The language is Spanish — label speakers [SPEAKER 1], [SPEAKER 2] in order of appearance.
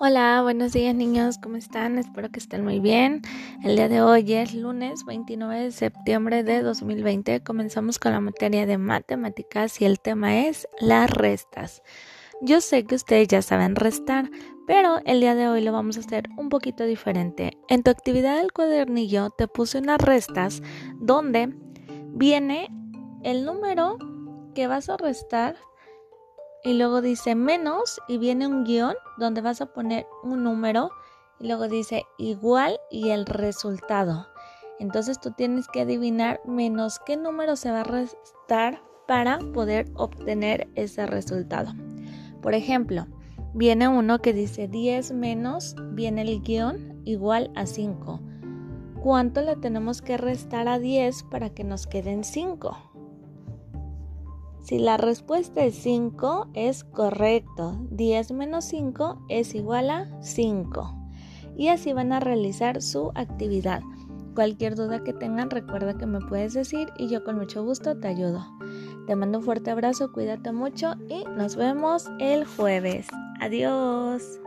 [SPEAKER 1] Hola, buenos días niños, ¿cómo están? Espero que estén muy bien. El día de hoy es lunes 29 de septiembre de 2020. Comenzamos con la materia de matemáticas y el tema es las restas. Yo sé que ustedes ya saben restar, pero el día de hoy lo vamos a hacer un poquito diferente. En tu actividad del cuadernillo te puse unas restas donde viene el número que vas a restar y luego dice menos y viene un guion donde vas a poner un número y luego dice igual y el resultado. Entonces tú tienes que adivinar menos qué número se va a restar para poder obtener ese resultado. Por ejemplo, viene uno que dice 10 menos, viene el guion igual a 5. ¿Cuánto le tenemos que restar a 10 para que nos queden 5? Si la respuesta es 5, es correcto. 10 menos 5 es igual a 5. Y así van a realizar su actividad. Cualquier duda que tengan, recuerda que me puedes decir y yo con mucho gusto te ayudo. Te mando un fuerte abrazo, cuídate mucho y nos vemos el jueves. Adiós.